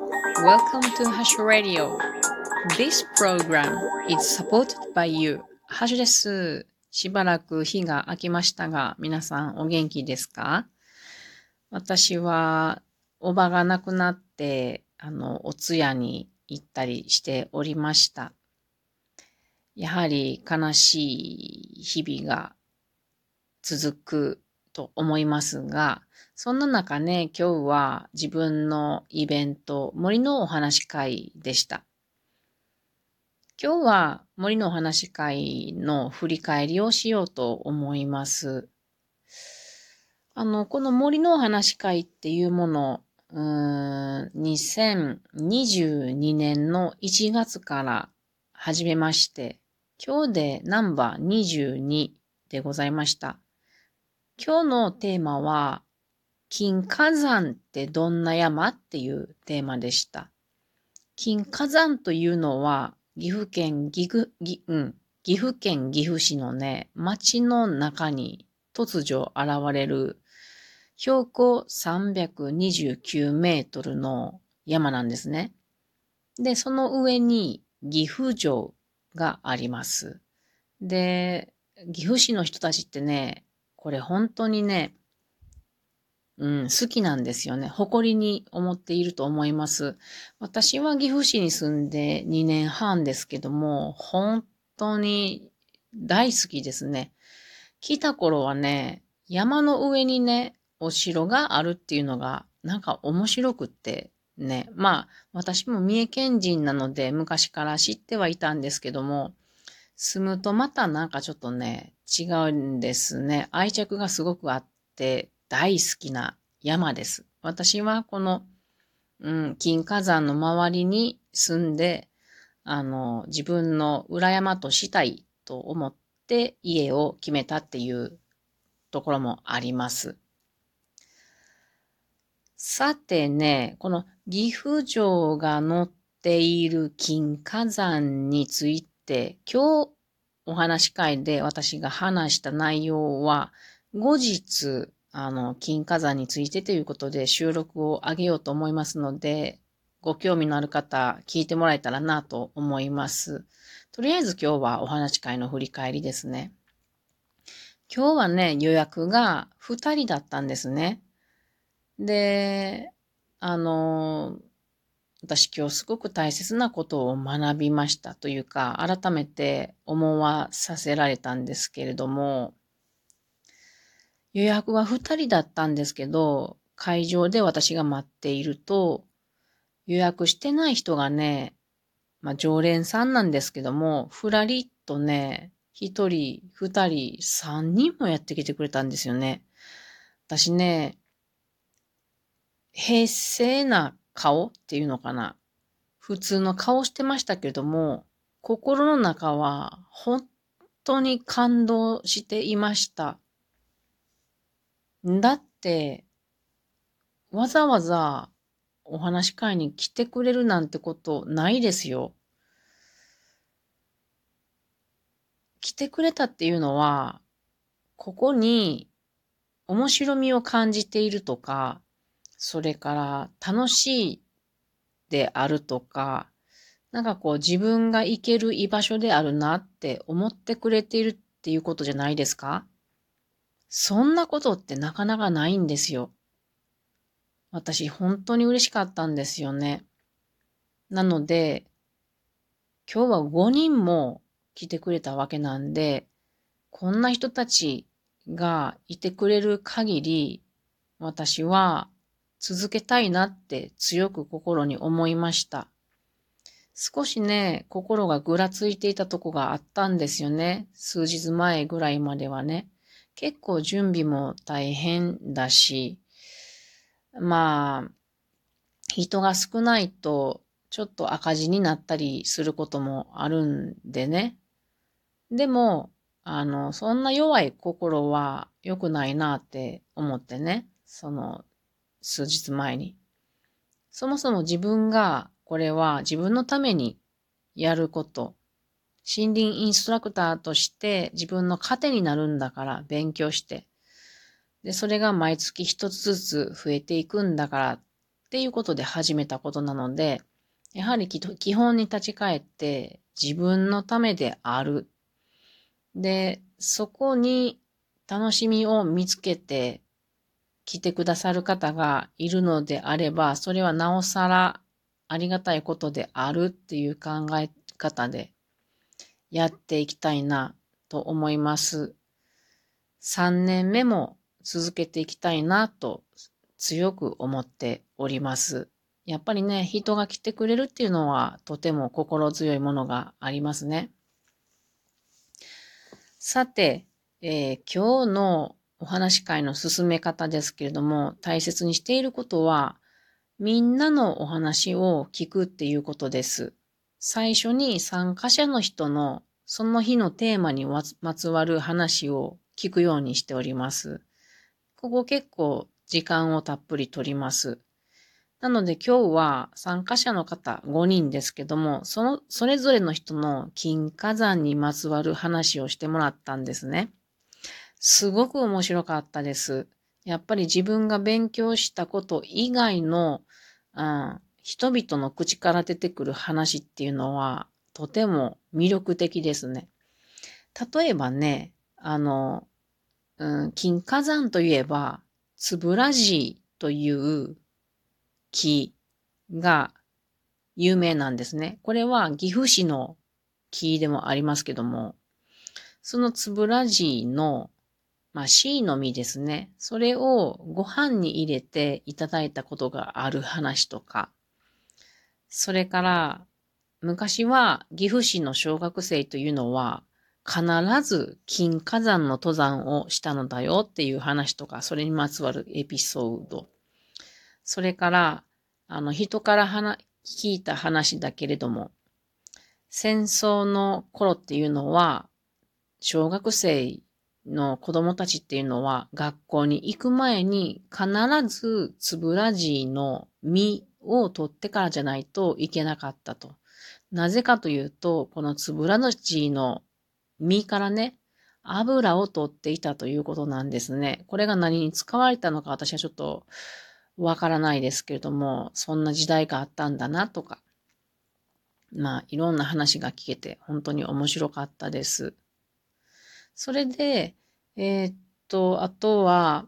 Welcome to Hash Radio. This program is supported by you. ハッシュです。しばらく日が空きましたが、皆さんお元気ですか？私は、おばが亡くなって、あの、お通夜に行ったりしておりました。やはり悲しい日々が続くと思いますが、そんな中ね、今日は自分のイベント、森のお話会でした。今日は森のお話会の振り返りをしようと思います。あの、この森のお話会っていうもの、うーん2022年の1月から始めまして、今日でナンバー22でございました。今日のテーマは、金火山ってどんな山っていうテーマでした。金火山というのは、岐阜県岐阜、岐うん、岐阜県岐阜市のね、町の中に突如現れる標高329メートルの山なんですね。で、その上に岐阜城があります。で、岐阜市の人たちってね、これ本当にね、うん、好きなんですよね。誇りに思っていると思います。私は岐阜市に住んで2年半ですけども、本当に大好きですね。来た頃はね、山の上にね、お城があるっていうのが、なんか面白くってね。まあ、私も三重県人なので昔から知ってはいたんですけども、住むとまたなんかちょっとね、違うんですね。愛着がすごくあって大好きな山です。私はこの、うん、金火山の周りに住んで、あの、自分の裏山としたいと思って家を決めたっていうところもあります。さてね、この岐阜城が載っている金火山について、今お話会で私が話した内容は、後日、あの、金火山についてということで収録を上げようと思いますので、ご興味のある方、聞いてもらえたらなと思います。とりあえず今日はお話会の振り返りですね。今日はね、予約が2人だったんですね。で、あの、私今日すごく大切なことを学びましたというか、改めて思わさせられたんですけれども、予約は2人だったんですけど、会場で私が待っていると、予約してない人がね、まあ常連さんなんですけども、ふらりっとね、1人、2人、3人もやってきてくれたんですよね。私ね、平静な顔っていうのかな。普通の顔してましたけども、心の中は本当に感動していました。だって、わざわざお話し会に来てくれるなんてことないですよ。来てくれたっていうのは、ここに面白みを感じているとか、それから楽しいであるとか、なんかこう自分が行ける居場所であるなって思ってくれているっていうことじゃないですか？そんなことってなかなかないんですよ。私本当に嬉しかったんですよね。なので、今日は5人も来てくれたわけなんで、こんな人たちがいてくれる限り、私は続けたいなって強く心に思いました。少しね、心がぐらついていたとこがあったんですよね。数日前ぐらいまではね。結構準備も大変だし、まあ、人が少ないとちょっと赤字になったりすることもあるんでね。でも、あの、そんな弱い心は良くないなって思ってね。その、数日前に。そもそも自分がこれは自分のためにやること、森林インストラクターとして自分の糧になるんだから勉強して、で、それが毎月一つずつ増えていくんだからっていうことで始めたことなので、やはり基本に立ち返って自分のためである。で、そこに楽しみを見つけて来てくださる方がいるのであれば、それはなおさらありがたいことであるっていう考え方でやっていきたいなと思います。3年目も続けていきたいなと強く思っております。やっぱりね、人が来てくれるっていうのはとても心強いものがありますね。さて、えー、今日のお話し会の進め方ですけれども、大切にしていることは、みんなのお話を聞くっていうことです。最初に参加者の人のその日のテーマにまつわる話を聞くようにしております。ここ結構時間をたっぷり取ります。なので今日は参加者の方5人ですけども、その、それぞれの人の金火山にまつわる話をしてもらったんですね。すごく面白かったです。やっぱり自分が勉強したこと以外の、うん、人々の口から出てくる話っていうのはとても魅力的ですね。例えばね、あの、うん、金火山といえば、つぶらじという木が有名なんですね。これは岐阜市の木でもありますけども、そのつぶらじの、まあ、C の実ですね。それをご飯に入れていただいたことがある話とか、それから、昔は岐阜市の小学生というのは、必ず金火山の登山をしたのだよっていう話とか、それにまつわるエピソード。それから、あの、人から話聞いた話だけれども、戦争の頃っていうのは、小学生の子供たちっていうのは、学校に行く前に必ずつぶらじの実を取ってからじゃないといけなかったと。なぜかというと、このつぶらの実の実からね、油を取っていたということなんですね。これが何に使われたのか私はちょっとわからないですけれども、そんな時代があったんだなとか、まあ、いろんな話が聞けて、本当に面白かったです。それで、えー、っと、あとは、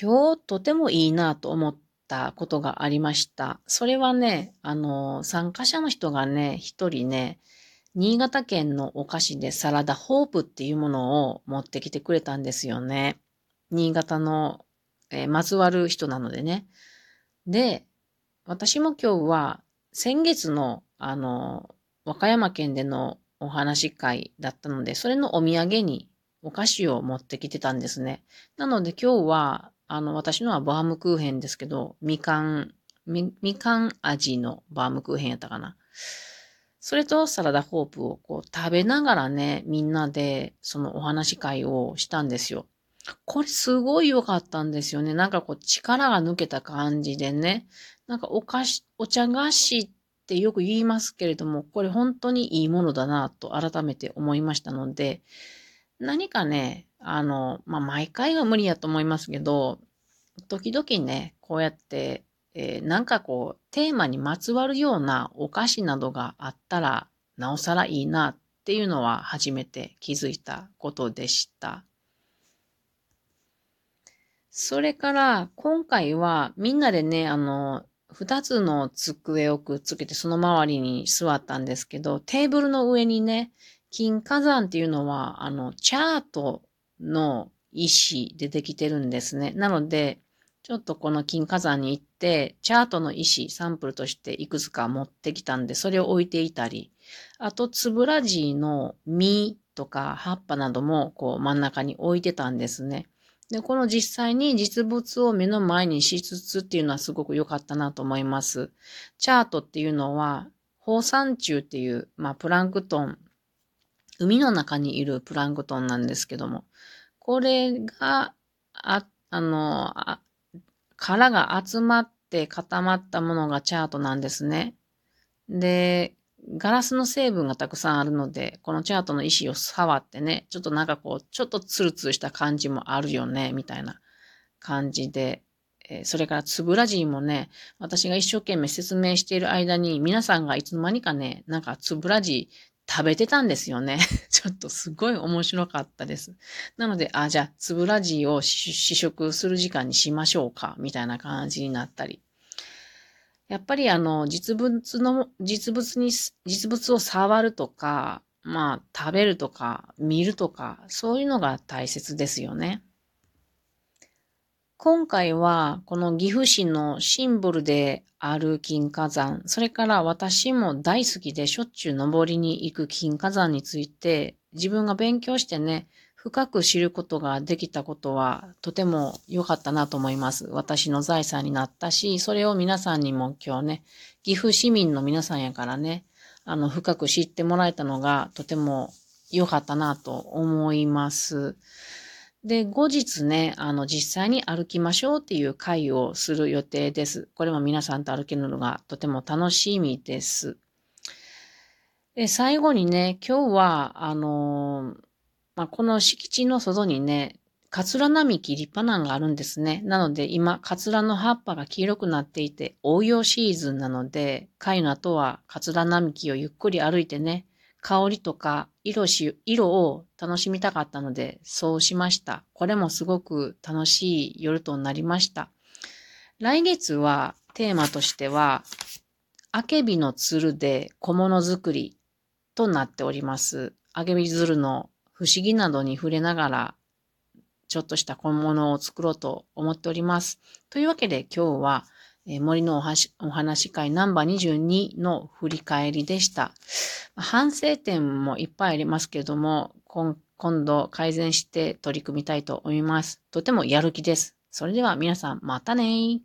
今日とてもいいなと思ったことがありました。それはね、あの、参加者の人がね、一人ね、新潟県のお菓子でサラダホープっていうものを持ってきてくれたんですよね。新潟のえー、まつわる人なのでね。で、私も今日は先月の、あの、和歌山県でのお話会だったので、それのお土産にお菓子を持ってきてたんですね。なので今日は、あの、私のはバームクーヘンですけど、みかん、み、みかん味のバームクーヘンやったかな。それとサラダホープをこう食べながらね、みんなでそのお話会をしたんですよ。これすごい良かったんですよね。なんかこう力が抜けた感じでね。なんかお菓子、お茶菓子っってよく言いますけれども、これ本当にいいものだなと改めて思いましたので、何かね、あの、まあ、毎回は無理やと思いますけど、時々ね、こうやって、えー、なんかこう、テーマにまつわるようなお菓子などがあったら、なおさらいいなっていうのは初めて気づいたことでした。それから、今回はみんなでね、あの、二つの机をくっつけてその周りに座ったんですけど、テーブルの上にね、金火山っていうのは、あの、チャートの石でできてるんですね。なので、ちょっとこの金火山に行って、チャートの石、サンプルとしていくつか持ってきたんで、それを置いていたり、あと、つぶらじの実とか葉っぱなども、こう真ん中に置いてたんですね。で、この実際に実物を目の前にしつつっていうのはすごく良かったなと思います。チャートっていうのは、放散虫っていう、まあ、プランクトン、海の中にいるプランクトンなんですけども、これが、あ、あの、あ殻が集まって固まったものがチャートなんですね。で、ガラスの成分がたくさんあるので、このチャートの石を触ってね、ちょっとなんかこう、ちょっとツルツルした感じもあるよね、みたいな感じで、えそれからつぶらじもね、私が一生懸命説明している間に皆さんがいつの間にかね、なんかつぶらじ食べてたんですよね。ちょっとすごい面白かったです。なので、あ、じゃあ、つぶらじを試食する時間にしましょうか、みたいな感じになったり。やっぱりあの、実物の、実物に、実物を触るとか、まあ、食べるとか、見るとか、そういうのが大切ですよね。今回は、この岐阜市のシンボルである金火山、それから私も大好きでしょっちゅう登りに行く金火山について、自分が勉強してね、深く知ることができたことは、とても良かったなと思います。私の財産になったし、それを皆さんにも今日ね、岐阜市民の皆さんやからね、あの、深く知ってもらえたのがとても良かったなと思います。で、後日ね、あの、実際に歩きましょうっていう会をする予定です。これも皆さんと歩けるのがとても楽しみです。で、最後にね、今日は、あのまあ、この敷地の外にね、カツラ並木立派なのがあるんですね。なので今、カツラの葉っぱが黄色くなっていて、応用シーズンなので、貝の後はカツラ並木をゆっくり歩いてね、香りとか色し、色を楽しみたかったので、そうしました。これもすごく楽しい夜となりました。来月はテーマとしては、あけびのつるで小物作りとなっております。あけびつるの不思議などに触れながらちょっとした小物を作ろうと思っております。というわけで今日は、えー、森のおお話会ナンバー22の振り返りでした。反省点もいっぱいありますけれども、今度改善して取り組みたいと思います。とてもやる気です。それでは皆さんまたね